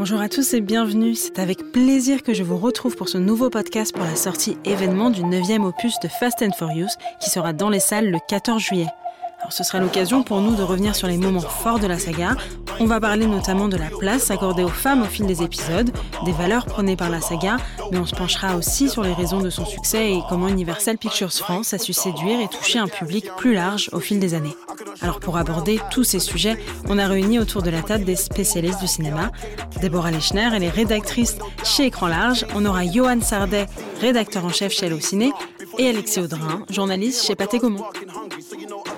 Bonjour à tous et bienvenue. C'est avec plaisir que je vous retrouve pour ce nouveau podcast pour la sortie événement du 9e opus de Fast and Furious qui sera dans les salles le 14 juillet. Alors ce sera l'occasion pour nous de revenir sur les moments forts de la saga. On va parler notamment de la place accordée aux femmes au fil des épisodes, des valeurs prônées par la saga, mais on se penchera aussi sur les raisons de son succès et comment Universal Pictures France a su séduire et toucher un public plus large au fil des années. Alors pour aborder tous ces sujets, on a réuni autour de la table des spécialistes du cinéma. Déborah Lechner, elle est rédactrice chez Écran Large. On aura Johan Sardet, rédacteur en chef chez Allociné, et Alexis Audrin, journaliste chez Pathé Gaumont.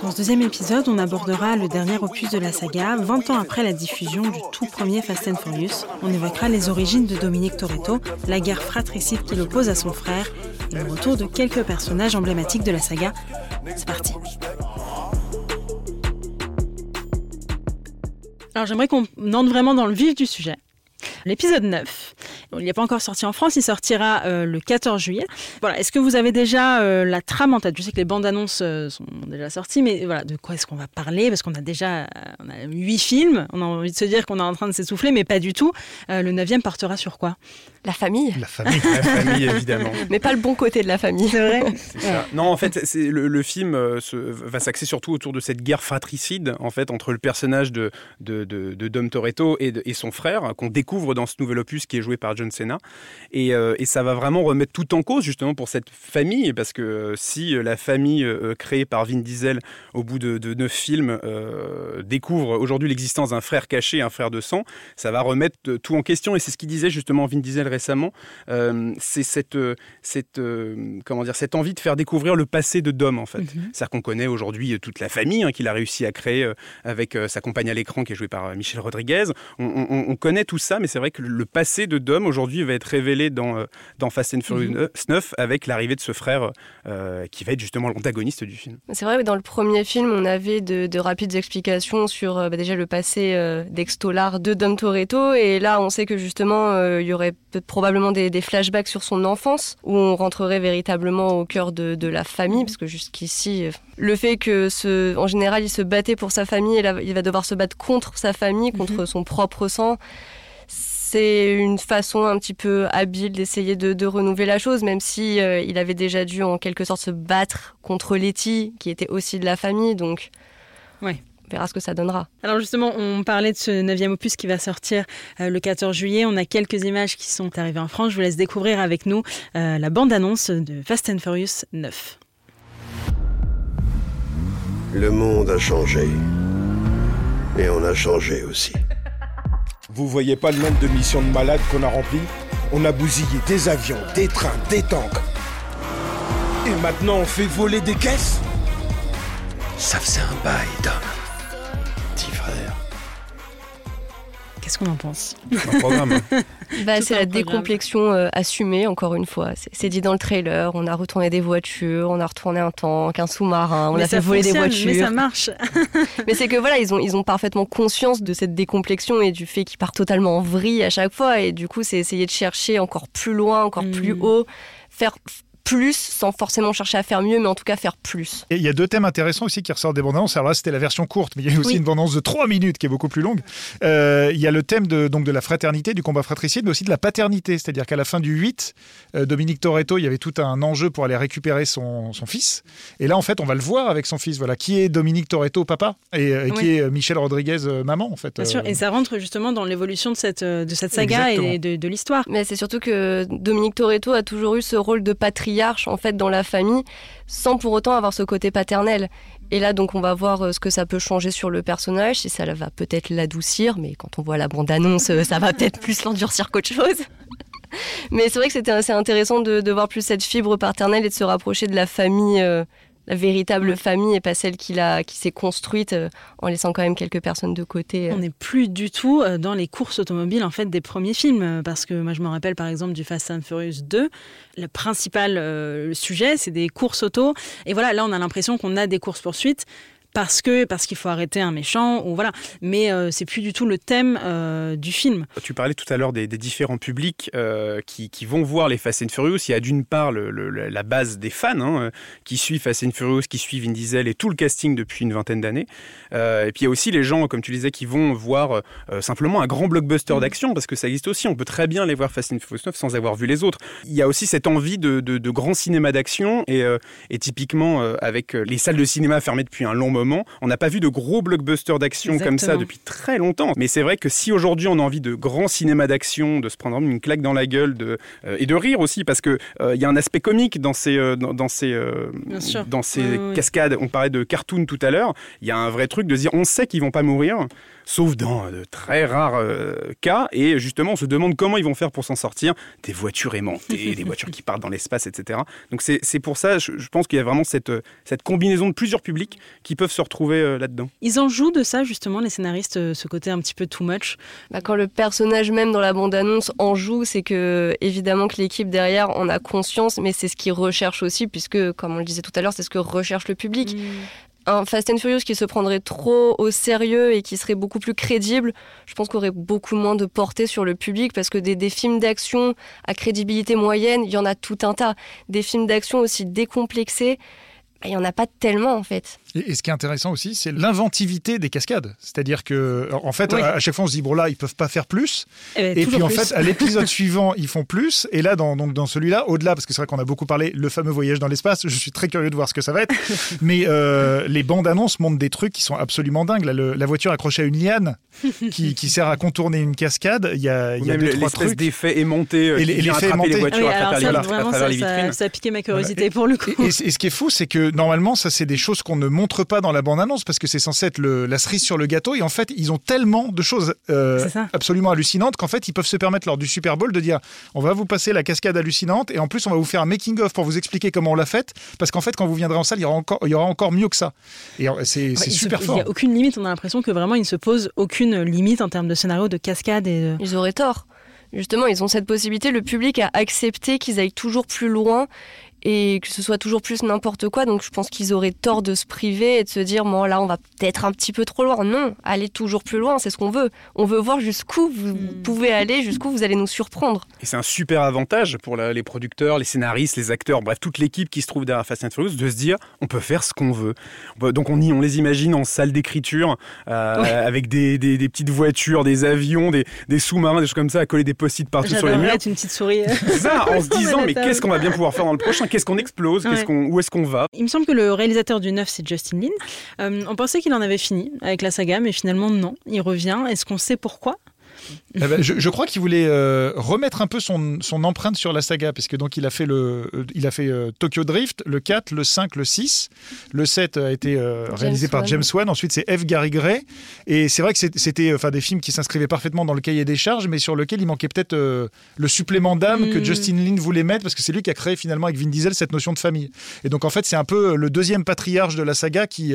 Dans ce deuxième épisode, on abordera le dernier opus de la saga, 20 ans après la diffusion du tout premier Fast and Furious. On évoquera les origines de Dominique Toretto, la guerre fratricide qui l'oppose à son frère et le retour de quelques personnages emblématiques de la saga. C'est parti. Alors j'aimerais qu'on entre vraiment dans le vif du sujet. L'épisode 9. Il n'est pas encore sorti en France, il sortira euh, le 14 juillet. Voilà, est-ce que vous avez déjà euh, la trame en tête? Je sais que les bandes annonces euh, sont déjà sorties, mais voilà, de quoi est-ce qu'on va parler? Parce qu'on a déjà on a huit films, on a envie de se dire qu'on est en train de s'essouffler, mais pas du tout. le neuvième portera sur quoi? La famille. La famille, la famille évidemment. mais pas le bon côté de la famille. C'est vrai. Non, en fait, c'est le, le, film se, va s'axer surtout autour de cette guerre fratricide, en fait, entre le personnage de, de, de, de Dom Toretto et, et son frère, qu'on découvre dans ce nouvel opus qui est joué par John Cena. Et, euh, et, ça va vraiment remettre tout en cause justement pour cette famille, parce que euh, si la famille euh, créée par Vin Diesel au bout de, de neuf films découvre aujourd'hui l'existence d'un frère caché, un frère de sang, ça va remettre tout en question. Et c'est ce qu'il disait justement Vin Diesel récemment, c'est cette, cette, comment dire, cette envie de faire découvrir le passé de Dom en fait. Mm-hmm. C'est-à-dire qu'on connaît aujourd'hui toute la famille hein, qu'il a réussi à créer avec sa compagne à l'écran qui est jouée par Michel Rodriguez. On, on, on connaît tout ça, mais c'est vrai que le passé de Dom aujourd'hui va être révélé dans, euh, dans Fast and Furious 9 mhm. avec l'arrivée de ce frère euh, qui va être justement l'antagoniste du film. C'est vrai que dans le premier film, on avait de, rapides explications sur euh, bah, déjà le passé d'Extolar de Dom Toretto et là on sait que justement il y aurait probablement des, flashbacks sur son enfance où on rentrerait véritablement au cœur de, de la famille parce que jusqu'ici le fait que ce, en général il se battait pour sa famille et là, il va devoir se battre contre sa famille, contre mhm. son propre sang c'est une façon un petit peu habile d'essayer de, renouveler la chose, même si euh, il avait déjà dû en quelque sorte se battre contre Letty, qui était aussi de la famille. Donc, ouais. on verra ce que ça donnera. Alors justement, on parlait de ce neuvième opus qui va sortir euh, le 14 juillet. On a quelques images qui sont arrivées en France. Je vous laisse découvrir avec nous euh, la bande-annonce de Fast and Furious 9. Le monde a changé. Et on a changé aussi. Vous voyez pas le nombre de missions de malades qu'on a remplies? On a bousillé des avions, des trains, des tanks. Et maintenant on fait voler des caisses? Ça faisait un bail, Dom. Qu'est-ce qu'on en pense Un programme. bah, c'est la décomplexion euh, assumée, encore une fois. C'est dit dans le trailer. On a retourné des voitures, on a retourné un tank, un sous-marin, on a fait voler des voitures. Mais ça marche. mais c'est que voilà, ils ont, ils ont parfaitement conscience de cette décomplexion et du fait qu'ils partent totalement en vrille à chaque fois. Et du coup, c'est essayer de chercher encore plus loin, encore plus mm. haut, faire plus sans forcément chercher à faire mieux, mais en tout cas faire plus. Et il y a deux thèmes intéressants aussi qui ressortent des bandes annonces. Alors là, c'était la version courte, mais il y a aussi une bande annonce de 3 minutes qui est beaucoup plus longue. Euh, il y a le thème de, donc de la fraternité, du combat fratricide, mais aussi de la paternité. C'est-à-dire qu'à la fin du 8, euh, Dominique Toretto, il y avait tout un enjeu pour aller récupérer son, son, fils. Et là, en fait, on va le voir avec son fils. Voilà, qui est Dominique Toretto, papa, et, euh, qui est Michel Rodriguez, maman, en fait. Bien sûr, et ça rentre justement dans l'évolution de cette, de cette saga et de, de l'histoire. Mais c'est surtout que Dominique Toretto a toujours eu ce rôle de patriarche, en fait, dans la famille sans pour autant avoir ce côté paternel. Et là, donc, on va voir euh, ce que ça peut changer sur le personnage, si ça va peut-être l'adoucir, mais quand on voit la bande-annonce, euh, ça va peut-être plus l'endurcir qu'autre chose. Mais c'est vrai que c'était assez intéressant de, voir plus cette fibre paternelle et de se rapprocher de la famille euh, la véritable famille et pas celle qui, qui s'est construite euh, en laissant quand même quelques personnes de côté. Euh. On n'est plus du tout euh, dans les courses automobiles en fait des premiers films parce que moi je me rappelle par exemple du Fast and Furious 2, le principal sujet c'est des courses auto et voilà là on a l'impression qu'on a des courses poursuites parce que parce qu'il faut arrêter un méchant ou voilà. Mais c'est plus du tout le thème du film. Tu parlais tout à l'heure des, différents publics qui, qui, vont voir les Fast and Furious. Il y a d'une part la base des fans hein, qui suivent Fast and Furious, qui suivent Vin Diesel et tout le casting depuis une vingtaine d'années. et puis il y a aussi les gens, comme tu disais, qui vont voir simplement un grand blockbuster mm. d'action parce que ça existe aussi. On peut très bien les voir Fast and Furious 9 sans avoir vu les autres. Il y a aussi cette envie de, de, grand cinéma d'action et, et, typiquement avec les salles de cinéma fermées depuis un long moment, on n'a pas vu de gros blockbusters d'action comme ça depuis très longtemps. Mais c'est vrai que si aujourd'hui on a envie de grand cinéma d'action, de se prendre une claque dans la gueule de, euh, et de rire aussi, parce qu'il il y a un aspect comique dans ces, euh, dans, ces, euh, dans ces cascades. On parlait de cartoon tout à l'heure. Il y a un vrai truc de dire on sait qu'ils vont pas mourir sauf dans de très rares euh, cas. Et justement, on se demande comment ils vont faire pour s'en sortir. Des voitures aimantées, des voitures qui partent dans l'espace, etc. Donc c'est pour ça, je, pense qu'il y a vraiment cette, euh, cette combinaison de plusieurs publics qui peuvent se retrouver euh, là-dedans. Ils en jouent de ça, justement, les scénaristes, ce côté un petit peu too much? Bah, Quand le personnage même dans la bande-annonce en joue, c'est que évidemment que l'équipe derrière en a conscience, mais c'est ce qu'ils recherchent aussi, puisque, comme on le disait tout à l'heure, c'est ce que recherche le public. Mm un Fast and Furious qui se prendrait trop au sérieux et qui serait beaucoup plus crédible, je pense qu'il aurait beaucoup moins de portée sur le public parce que des, des films d'action à crédibilité moyenne, il y en a tout un tas. Des films d'action aussi décomplexés, bah, il n'y en a pas tellement en fait. Et, ce qui est intéressant aussi, c'est l'inventivité des cascades. C'est-à-dire que, en fait, à, chaque fois, on se dit, bon là, ils peuvent pas faire plus. Eh ben, et, puis, en fait, à l'épisode suivant, ils font plus. Et là, dans, donc, dans celui-là, au-delà, parce que c'est vrai qu'on a beaucoup parlé, le fameux voyage dans l'espace, je suis très curieux de voir ce que ça va être. Mais euh, les bandes annonces montrent des trucs qui sont absolument dingues. la voiture accrochée à une liane qui, qui, sert à contourner une cascade. Il y a, il y a deux, trois trucs. d'effet aimanté euh, et les, les voitures à, travers, les, vitrines. Ça, a piqué ma curiosité pour le coup. Et, et, ce qui est fou, c'est que normalement, ça, c'est des choses qu'on ne montre pas dans la bande annonce parce que c'est censé être la cerise sur le gâteau. Et en fait, ils ont tellement de choses euh, absolument hallucinantes qu'en fait, ils peuvent se permettre lors du Super Bowl de dire on va vous passer la cascade hallucinante et en plus, on va vous faire un making-of pour vous expliquer comment on l'a faite. Parce qu'en fait, quand vous viendrez en salle, il y aura encore, il y aura encore mieux que ça. Et c'est super fort. Il n'y a aucune limite. On a l'impression que vraiment, ils ne se posent aucune limite en termes de scénario, de cascade. Et Ils auraient tort justement, ils ont cette possibilité. Le public a accepté qu'ils aillent toujours plus loin et que ce soit toujours plus n'importe quoi. Donc je pense qu'ils auraient tort de se priver et de se dire, bon là on va peut-être un petit peu trop loin. Non, allez toujours plus loin, c'est ce qu'on veut. On veut voir jusqu'où vous hmm. pouvez aller, jusqu'où vous allez nous surprendre. Et c'est un super avantage pour les producteurs, les scénaristes, les acteurs, bref toute l'équipe qui se trouve derrière Fast and Furious de se dire, on peut faire ce qu'on veut. Donc on, y, on les imagine en salle d'écriture euh, avec des, des, petites voitures, des avions, des, des sous-marins, des choses comme ça, à coller des post-it partout sur les murs. une petite souris. ça, en se disant, mais qu'est-ce qu'on va bien pouvoir faire dans le prochain qu'est-ce qu'on explose Où est-ce qu'on va Il me semble que le réalisateur du 9, c'est Justin Lin. Euh, on pensait qu'il en avait fini avec la saga, mais finalement non, il revient. Est-ce qu'on sait pourquoi? Eh ben, je, crois qu'il voulait euh, remettre un peu son, son, empreinte sur la saga, parce que donc il a fait, le, euh, il a fait euh, Tokyo Drift, le 4, le 5, le 6. Le 7 a été réalisé par James Wan. Ensuite, c'est F. Gary Gray. Et c'est vrai que c'était enfin, des films qui s'inscrivaient parfaitement dans le cahier des charges, mais sur lequel il manquait peut-être le supplément d'âme que hmm. Justin Lin voulait mettre, parce que c'est lui qui a créé finalement avec Vin Diesel cette notion de famille. Et donc en fait, c'est un peu le deuxième patriarche de la saga qui,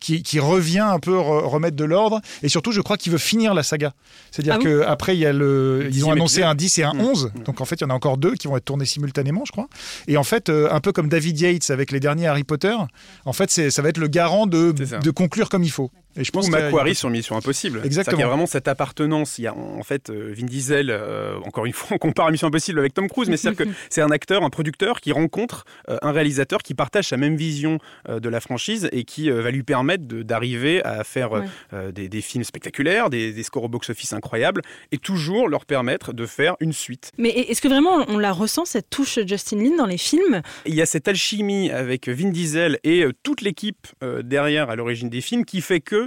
qui, qui, revient un peu remettre de l'ordre. Et surtout, je crois qu'il veut finir la saga. C'est-à-dire ah que après, il y a le, ils ont annoncé un 10 et un 11. Mm. Donc en fait, il y en a encore deux qui vont être tournés simultanément, je crois. Et en fait, euh, un peu comme David Yates avec les derniers Harry Potter, en fait, ça va être le garant de, de conclure comme il faut. Et je pense que Macquarie sur Mission Impossible. Exactement. Il y a vraiment cette appartenance. Il y a en fait euh, Vin Diesel, euh, encore une fois, on compare Mission Impossible avec Tom Cruise, mais c'est-à-dire que c'est un acteur, un producteur qui rencontre euh, un réalisateur qui partage sa même vision de la franchise et qui va lui permettre d'arriver à faire des, des, films spectaculaires, des, des scores au box-office incroyables et toujours leur permettre de faire une suite. Mais est-ce que vraiment on la ressent, cette touche Justin Lin dans les films? Il y a cette alchimie avec Vin Diesel et toute l'équipe derrière à l'origine des films qui fait que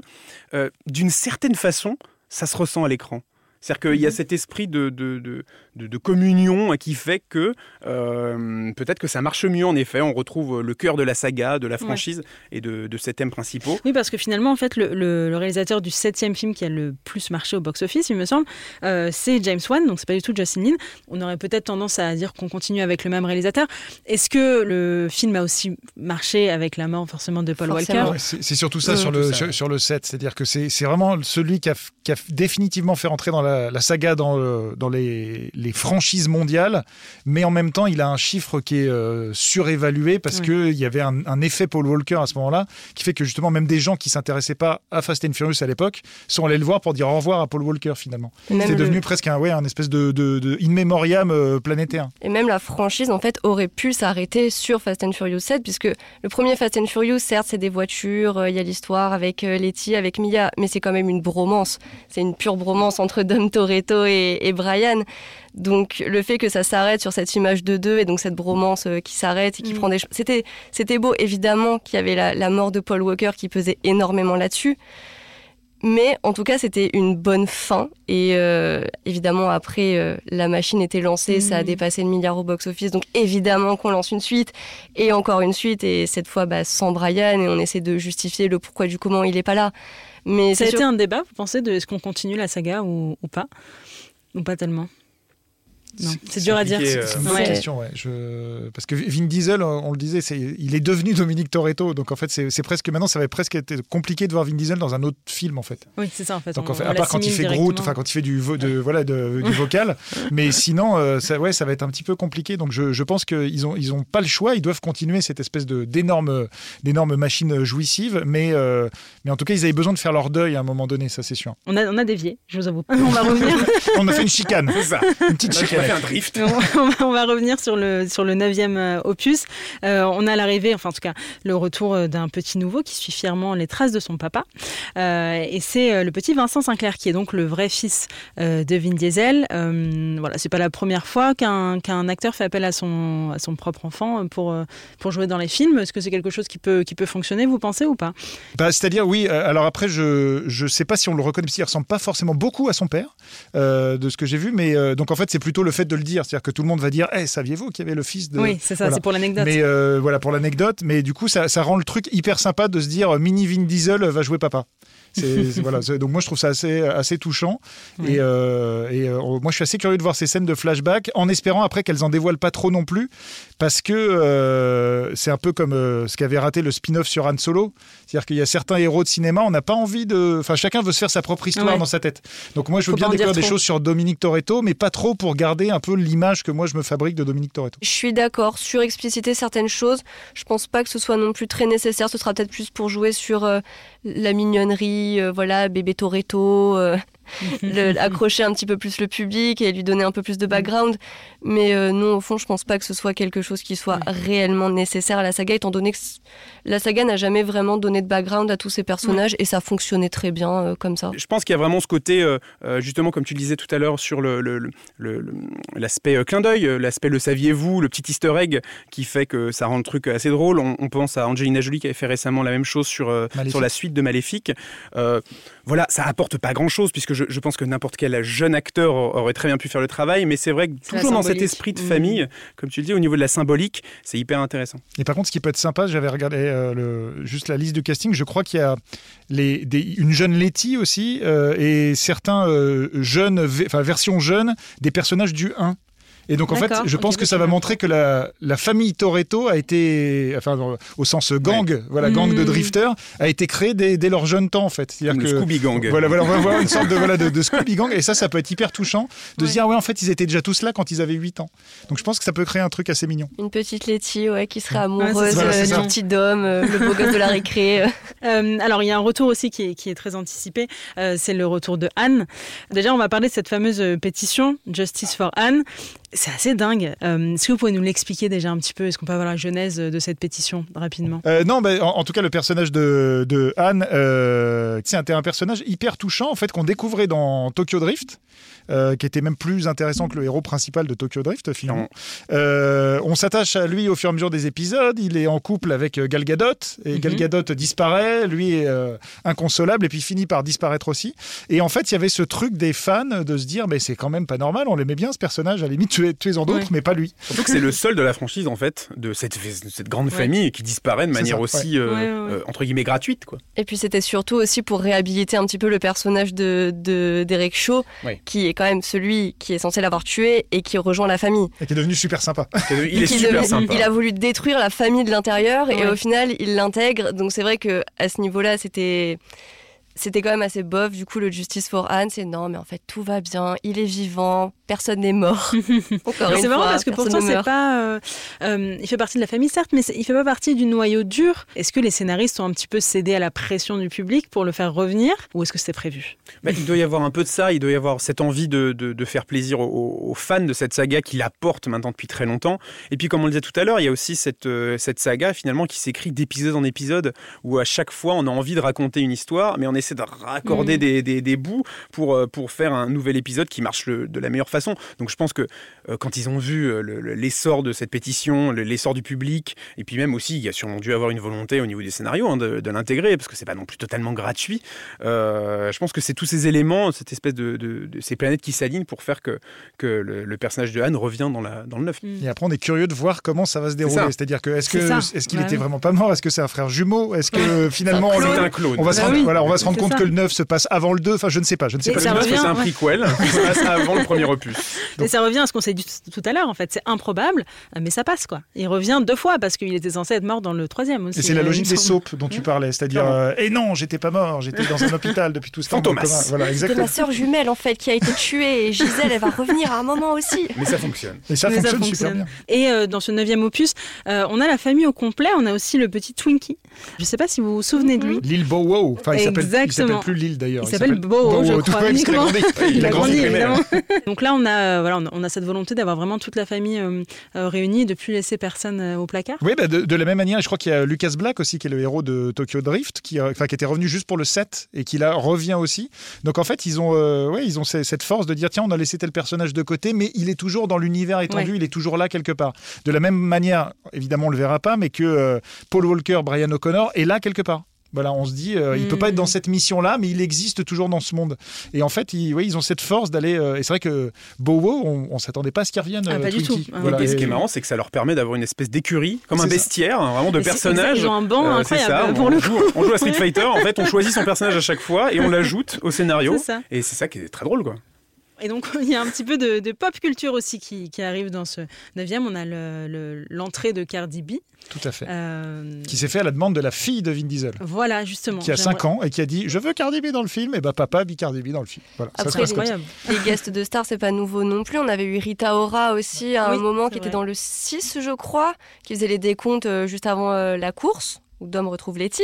euh, d'une certaine façon, ça se ressent à l'écran. C'est-à-dire qu'il y a mhm. cet esprit de, de, de, communion qui fait que euh, peut-être que ça marche mieux en effet. On retrouve le cœur de la saga, de la franchise et de, de, ses thèmes principaux. Oui, parce que finalement, en fait, le, réalisateur du septième film qui a le plus marché au box-office, il me semble, euh, c'est James Wan, donc c'est pas du tout Justin Lin. On aurait peut-être tendance à dire qu'on continue avec le même réalisateur. Est-ce que le film a aussi marché avec la mort forcément de Paul Walker? C'est surtout ça, sur, le, Sur, le set, c'est-à-dire que c'est vraiment celui qui a, qui a définitivement fait rentrer dans la la, la saga dans, le- dans les, les franchises mondiales, mais en même temps, il a un chiffre qui est euh, surévalué parce qu'il y avait un, un effet Paul Walker à ce moment-là, qui fait que justement, même des gens qui s'intéressaient pas à Fast and Furious à l'époque sont allés le voir pour dire au revoir à Paul Walker finalement. C'est le- devenu presque un, ouais, un espèce de, de, de in memoriam euh, planétaire. Et même la franchise, en fait, aurait pu s'arrêter sur Fast and Furious 7, puisque le premier Fast and Furious, certes, c'est des voitures, euh, il y a l'histoire avec Letty, avec Mia, mais c'est quand même une bromance. C'est une pure bromance entre Dom Toretto et, et Brian. Donc, le fait que ça s'arrête sur cette image de deux, et donc cette bromance euh, qui s'arrête et qui Mm. prend des... C'était, c'était beau, évidemment, qu'il y avait la, la mort de Paul Walker qui pesait énormément là-dessus. Mais en tout cas, c'était une bonne fin. Et euh, évidemment, après, euh, la machine était lancée, ça a Mhm. dépassé le milliard au box-office. Donc évidemment qu'on lance une suite et encore une suite. Et cette fois, bah, sans Brian. Et on essaie de justifier le pourquoi du comment il est pas là. Mais Ça a été un débat, vous pensez, de est-ce qu'on continue la saga ou, ou pas? Ou pas tellement? Non, c'est dur à dire. compliqué, C'est une euh, bonne Ouais. question, ouais. Je... Parce que Vin Diesel, on le disait, il est devenu Dominique Toretto. Donc en fait, c'est, presque maintenant, ça va presque être compliqué de voir Vin Diesel dans un autre film en fait. Oui, c'est ça en fait. Donc on- en fait, on à part quand il fait Groot, enfin quand il fait du, vo- de, voilà, de- du vocal. Mais sinon, euh, ça, ouais, ça va être un petit peu compliqué. Donc je, je pense qu'ils ont, ils ont pas le choix. Ils doivent continuer cette espèce de, d'énorme, d'énorme machine jouissive. Mais, euh, mais en tout cas, ils avaient besoin de faire leur deuil à un moment donné, ça c'est sûr. On a, on a dévié, je vous avoue. on va revenir. On a fait une chicane, C'est ça. une petite a fait chicane. un drift. on, va, revenir sur le, sur le neuvième euh, opus. Euh, on a l'arrivée, enfin en tout cas le retour euh, d'un petit nouveau qui suit fièrement les traces de son papa. Euh, et c'est euh, le petit Vincent Sinclair qui est donc le vrai fils euh, de Vin Diesel. Euh, voilà, c'est pas la première fois qu'un qu'un acteur fait appel à son, à son propre enfant pour, euh, pour jouer dans les films. Est-ce que c'est quelque chose qui peut, qui peut fonctionner, vous pensez ou pas? Bah, C'est-à-dire, oui, euh, alors après, je ne sais pas si on le reconnaît, parce qu'il ressemble pas forcément beaucoup à son père, euh, de ce que j'ai vu, mais euh, donc en fait, c'est plutôt le fait de le dire. C'est-à-dire que tout le monde va dire Eh, saviez-vous qu'il y avait le fils de. Oui, c'est ça, voilà. c'est pour l'anecdote. Mais euh, voilà, pour l'anecdote, mais du coup, ça, ça rend le truc hyper sympa de se dire euh, Mini Vin Diesel va jouer papa. C'est, c'est- voilà, c'est- donc moi je trouve ça assez, assez touchant et, euh, et euh, moi je suis assez curieux de voir ces scènes de flashback en espérant après qu'elles en dévoilent pas trop non plus parce que euh, c'est un peu comme euh, ce qu'avait raté le spin-off sur Han Solo c'est-à-dire qu'il y a certains héros de cinéma on n'a pas envie de enfin chacun veut se faire sa propre histoire Ouais. dans sa tête donc moi je veux bien découvrir des choses sur Dominique Toretto mais pas trop pour garder un peu l'image que moi je me fabrique de Dominique Toretto Je suis d'accord, sur expliciter certaines choses. Je pense pas que ce soit non plus très nécessaire. Ce sera peut-être plus pour jouer sur euh, la mignonnerie, euh, voilà, bébé Toretto, euh, le- accrocher un petit peu plus le public et lui donner un peu plus de background. Mais euh, non, au fond, je pense pas que ce soit quelque chose qui soit réellement nécessaire à la saga, étant donné que la saga n'a jamais vraiment donné de background à tous ces personnages et ça fonctionnait très bien euh, comme ça. Je pense qu'il y a vraiment ce côté, euh, justement, comme tu le disais tout à l'heure, sur le- le- le- le- le- l'aspect clin d'œil, l'aspect le saviez-vous, le petit easter egg qui fait que ça rend le truc assez drôle. On, on pense à Angelina Jolie qui avait fait récemment la même chose sur, euh, sur la suite de Maléfique. Euh, voilà, ça apporte pas grand-chose puisque je, je pense que n'importe quel jeune acteur aurait très bien pu faire le travail, mais c'est vrai que toujours dans cet esprit de Mhm. famille, comme tu le dis, au niveau de la symbolique, c'est hyper intéressant. Et par contre, ce qui peut être sympa, j'avais regardé euh, le, juste la liste du casting, je crois qu'il y a les, des- une jeune Letty aussi euh, et certains euh, jeunes, enfin versions jeunes des personnages du 1. Et donc en fait, je pense que ça va montrer que la, la famille Toretto a été, enfin au sens gang, voilà, gang de Mhm. drifters, a été créée dès, dès leur jeune temps en fait. C'est-à-dire le que Scooby Gang. voilà, voilà, on va voir une sorte de, voilà, de, de Scooby Gang. Et ça, ça peut être hyper touchant de Ouais. se dire, ouais, en fait, ils étaient déjà tous là quand ils avaient 8 ans. Donc je pense que ça peut créer un truc assez mignon. Une petite Letty, ouais, qui serait Ouais, amoureuse c'est euh, ça. du petit Dom, euh, le beau gosse de la récré. euh. Euh, alors, il y a un retour aussi qui est, qui est très anticipé, euh, c'est le retour de Anne. Déjà, on va parler de cette fameuse pétition, Justice for Anne. C'est assez dingue. Euh, Est-ce que vous pouvez nous l'expliquer déjà un petit peu? Est-ce qu'on peut avoir la genèse de cette pétition rapidement? Euh, non, bah, en, en tout cas, le personnage de, de Anne, euh, c'était un personnage hyper touchant, en fait, qu'on découvrait dans Tokyo Drift. euh, qui était même plus intéressant que le héros principal de Tokyo Drift finalement. Euh, on s'attache à lui au fur et à mesure des épisodes. Il est en couple avec Gal Gadot et Gal Mhm. Gadot disparaît. Lui est euh, inconsolable et puis finit par disparaître aussi. Et en fait, il y avait ce truc des fans de se dire, mais c'est quand même pas normal. On l'aimait bien ce personnage. À la limite, tuez, tuez-en d'autres, Ouais. mais pas lui. Surtout que c'est le seul de la franchise, en fait, de cette, de cette grande Ouais. famille qui disparaît de manière ça, aussi, euh, Ouais, ouais, ouais. euh, entre guillemets, gratuite. Quoi. Et puis c'était surtout aussi pour réhabiliter un petit peu le personnage de de- d'Eric Shaw, qui est quand même celui qui est censé l'avoir tué et qui rejoint la famille. Et qui est devenu super sympa. Il est super sympa. Il a voulu détruire la famille de l'intérieur et au final il l'intègre. Donc c'est vrai que à ce niveau-là c'était C'était quand même assez bof. Du coup, le Justice for Anne, c'est non, mais en fait, tout va bien. Il est vivant. Personne n'est mort. c'est marrant parce que pourtant, c'est pas. Euh, euh, il fait partie de la famille, certes, mais il fait pas partie du noyau dur. Est-ce que les scénaristes ont un petit peu cédé à la pression du public pour le faire revenir ou est-ce que c'était prévu? Bah, Il doit y avoir un peu de ça. Il doit y avoir cette envie de, de, faire plaisir aux, fans de cette saga qui la porte maintenant depuis très longtemps. Et puis, comme on le disait tout à l'heure, il y a aussi cette, euh, cette saga finalement qui s'écrit d'épisode en épisode où à chaque fois on a envie de raconter une histoire, mais on essaie de raccorder mm. des, des, bouts pour, pour faire un nouvel épisode qui marche de la meilleure façon. Donc je pense que euh, quand ils ont vu euh, l'essor de cette pétition, l'essor du public, et puis même aussi, il y a sûrement dû avoir une volonté au niveau des scénarios hein, de, l'intégrer, parce que c'est pas non plus totalement gratuit. Euh, je pense que c'est tous ces éléments, cette espèce de, ces planètes qui s'alignent pour faire que, que le, personnage de Anne revient dans, la, dans le neuf. Mm. Et après, on est curieux de voir comment ça va se dérouler. C'est-à-dire que est-ce que est-ce qu'il était vraiment pas mort? Est-ce que c'est un frère jumeau? Est-ce que finalement on, un clone. on va se bah rendre, voilà, on va se rendre compte que le 9 se passe avant le 2 Enfin, je ne sais pas. Je ne sais pas. Le 9 c'est un prequel qui se passe avant le premier opus. Et ça revient à ce qu'on s'est dit tout à l'heure, en fait. C'est improbable, mais ça passe, quoi. Il revient deux fois parce qu'il était censé être mort dans le troisième aussi. Et c'est la euh, logique des soaps dont tu parlais, c'est-à-dire, euh, et non, j'étais pas mort, j'étais dans un hôpital depuis tout ce temps. Fantomas. Voilà, exactement. De ma sœur jumelle, en fait, qui a été tuée, et Gisèle, elle va revenir à un moment aussi. Mais ça fonctionne. Et ça, fonctionne, super bien. Et euh, dans ce neuvième opus, on a la famille au complet, on a aussi le petit Twinkie. Je sais pas si vous vous souvenez de lui. Lil Bow Wow. Enfin, il s'appelle plus Lil d'ailleurs. Il s'appelle Bow je crois. Il a grandi, évidemment. Donc là, on a, voilà, on a cette volonté d'avoir vraiment toute la famille euh, euh, réunie, de plus laisser personne euh, au placard. Oui, bah, de, la même manière, je crois qu'il y a Lucas Black aussi, qui est le héros de Tokyo Drift, qui, enfin, qui était revenu juste pour le 7 et qui là revient aussi. Donc en fait, ils ont, ouais, ils ont cette force de dire tiens, on a laissé tel personnage de côté, mais il est toujours dans l'univers étendu, il est toujours là quelque part. De la même manière, évidemment, on le verra pas, mais que Paul Walker, Brian O'Connor est là quelque part. Voilà, on se dit, euh, il peut pas être dans mm. cette mission-là, mais il existe toujours dans ce monde. Et en fait, ils, ils ont cette force d'aller. Euh, et c'est vrai que Bowo, on, on s'attendait pas à ce qu'ils reviennent. Ah, pas du tout. Et ce qui est marrant, c'est que ça leur permet d'avoir une espèce d'écurie, comme un bestiaire, hein, vraiment de personnages. Ils ont un banc euh, incroyable pour on, le joue, on joue à Street Fighter. En fait, on choisit son personnage à chaque fois et on l'ajoute au scénario. Et c'est ça qui est très drôle, quoi. Et donc, il y a un petit peu de, pop culture aussi qui, arrive dans ce 9e. On a l'entrée de Cardi B. Tout à fait. Euh, qui s'est fait à la demande de la fille de Vin Diesel. Voilà, justement. Qui a 5 ans et qui a dit Je veux Cardi B dans le film. Et bah, papa vit Cardi B dans le film. Voilà, Après, les guests de stars, c'est pas nouveau non plus. On avait eu Rita Ora aussi à un moment qui était dans le 6, je crois, qui faisait les décomptes euh, juste avant euh, la course où Dom retrouve Letty.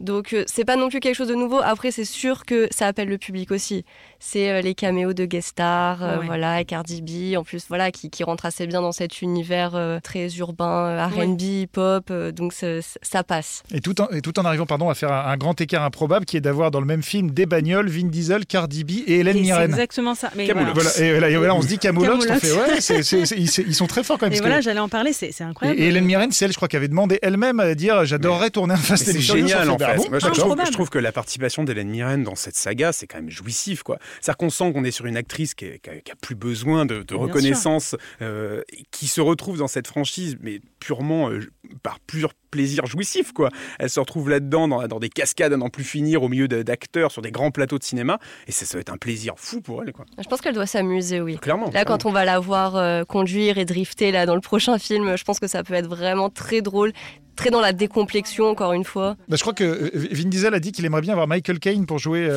Donc c'est pas non plus quelque chose de nouveau. Après c'est sûr que ça appelle le public aussi c'est euh, les caméos de guest stars, euh, voilà, et Cardi B, en plus, voilà, qui, qui rentre assez bien dans cet univers euh, très urbain, R&B, hip-hop, donc ça passe. Et tout, en, et tout en arrivant, pardon, à faire un, grand écart improbable qui est d'avoir dans le même film des bagnoles, Vin Diesel, Cardi B et Hélène Mirren. C'est exactement ça. Mais voilà. et, là, on se dit Camoulox, on fait, ouais, ils, sont très forts quand même. Et voilà, j'allais en parler, c'est incroyable. Et, Hélène Mirren, c'est elle, je crois, qui avait demandé elle-même à dire j'adorerais tourner un Fast C'est génial, en fait. Moi, je, trouve, que la participation d'Hélène Mirren dans cette saga, c'est quand même jouissif, quoi. C'est-à-dire qu'on sent qu'on est sur une actrice qui, a, plus besoin de, reconnaissance, euh, qui se retrouve dans cette franchise, mais purement euh, par plusieurs plaisirs jouissifs. Quoi. Elle se retrouve là-dedans, dans, des cascades à n'en plus finir, au milieu d'acteurs, sur des grands plateaux de cinéma, et ça, ça va être un plaisir fou pour elle. Quoi. Je pense qu'elle doit s'amuser, oui. Clairement. Là, quand on va la voir euh, conduire et drifter là, dans le prochain film, je pense que ça peut être vraiment très drôle, très dans la décomplexion encore une fois. Bah, je crois que Vin Diesel a dit qu'il aimerait bien avoir Michael Caine pour jouer,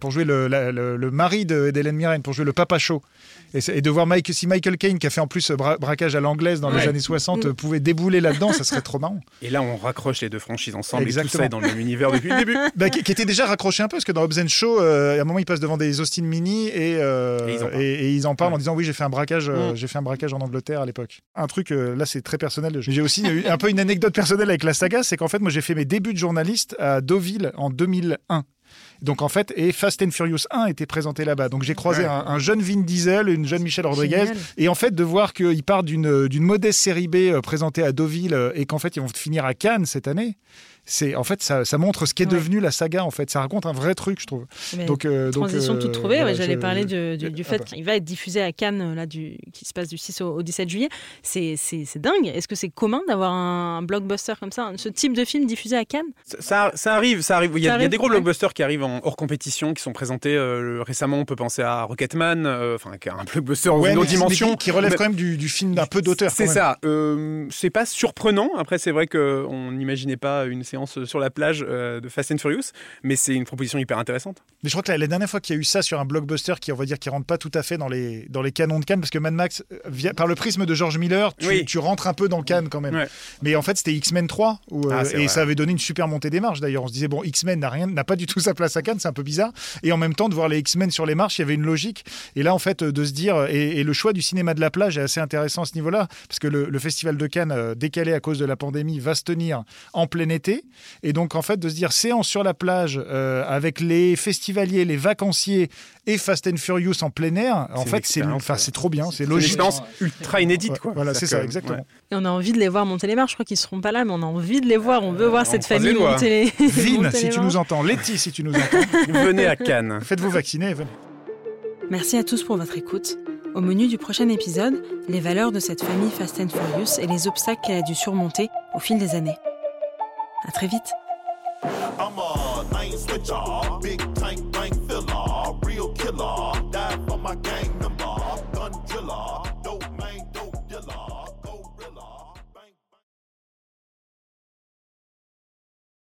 pour jouer le, le mari d'Hélène Mirren, pour jouer le papa chaud. Et, de voir Mike, si Michael Caine, qui a fait en plus braquage à l'anglaise dans les années 60, mm. pouvait débouler là-dedans, ça serait trop marrant. Et là, on raccroche les deux franchises ensemble Exactement. et tout ça est dans le même univers depuis le début. Bah, qui, était déjà raccroché un peu, parce que dans Hobbs Show, euh, à un moment, ils passent devant des Austin Mini et, euh, et, ils, en parlent en disant oui, j'ai fait un braquage, euh, mm. j'ai fait un braquage en Angleterre à l'époque. Un truc, là, c'est très personnel. J'ai aussi un peu une anecdote personnelle avec la saga, c'est qu'en fait, moi, j'ai fait mes débuts de journaliste à Deauville en 2001. Donc en fait, et Fast and Furious 1 était présenté là-bas. Donc j'ai croisé un, jeune Vin Diesel, une jeune Michelle Rodriguez, et en fait de voir qu'ils partent d'une modeste série B euh, présentée à Deauville euh, et qu'en fait ils vont finir à Cannes cette année c'est en fait ça, montre ce qu'est devenu la saga en fait. Ça raconte un vrai truc je trouve. Donc euh, transition toute trouvée j'allais parler du, fait qu'il va être diffusé à Cannes là du qui se passe du 6 au, 17 juillet. C'est dingue. Est-ce que c'est commun d'avoir un, blockbuster comme ça ce type de film diffusé à Cannes? Ça, ça, arrive ça arrive. Il y a, des gros blockbusters qui arrivent en hors compétition qui sont présentés euh, récemment. On peut penser à Rocketman euh, enfin qui un blockbuster ouais, une autre dimension qui, relève quand même du, film d'un peu d'auteur c'est ça. c'est pas surprenant. Après c'est vrai qu'on n'imaginait pas une séance séance sur la plage de Fast and Furious, mais c'est une proposition hyper intéressante. Mais je crois que la, dernière fois qu'il y a eu ça sur un blockbuster qui, on va dire, qui rentre pas tout à fait dans les, dans les canons de Cannes, parce que Mad Max, via, par le prisme de George Miller, tu, tu rentres un peu dans Cannes quand même. Mais en fait, c'était X-Men 3, ah, et ça avait donné une super montée des marches d'ailleurs. On se disait, bon, X-Men n'a rien, n'a pas du tout sa place à Cannes, c'est un peu bizarre. Et en même temps, de voir les X-Men sur les marches, il y avait une logique. Et là, en fait, de se dire, et, le choix du cinéma de la plage est assez intéressant à ce niveau-là, parce que le, festival de Cannes, euh, décalé à cause de la pandémie, va se tenir en plein été. Et donc, en fait, de se dire séance sur la plage euh, avec les festivaliers, les vacanciers et Fast and Furious en plein air, en fait, c'est enfin, trop bien, c'est logique. une expérience ultra inédite, quoi. Voilà, c'est ça, exactement. Et on a envie de les voir monter les marches. Je crois qu'ils seront pas là, mais on a envie de les voir. On veut voir cette famille monter les. Vine, si tu nous entends, Letty, si tu nous entends, venez à Cannes. Faites-vous vacciner. Venez. Merci à tous pour votre écoute. Au menu du prochain épisode, les valeurs de cette famille Fast and Furious et les obstacles qu'elle a dû surmonter au fil des années. À très vite.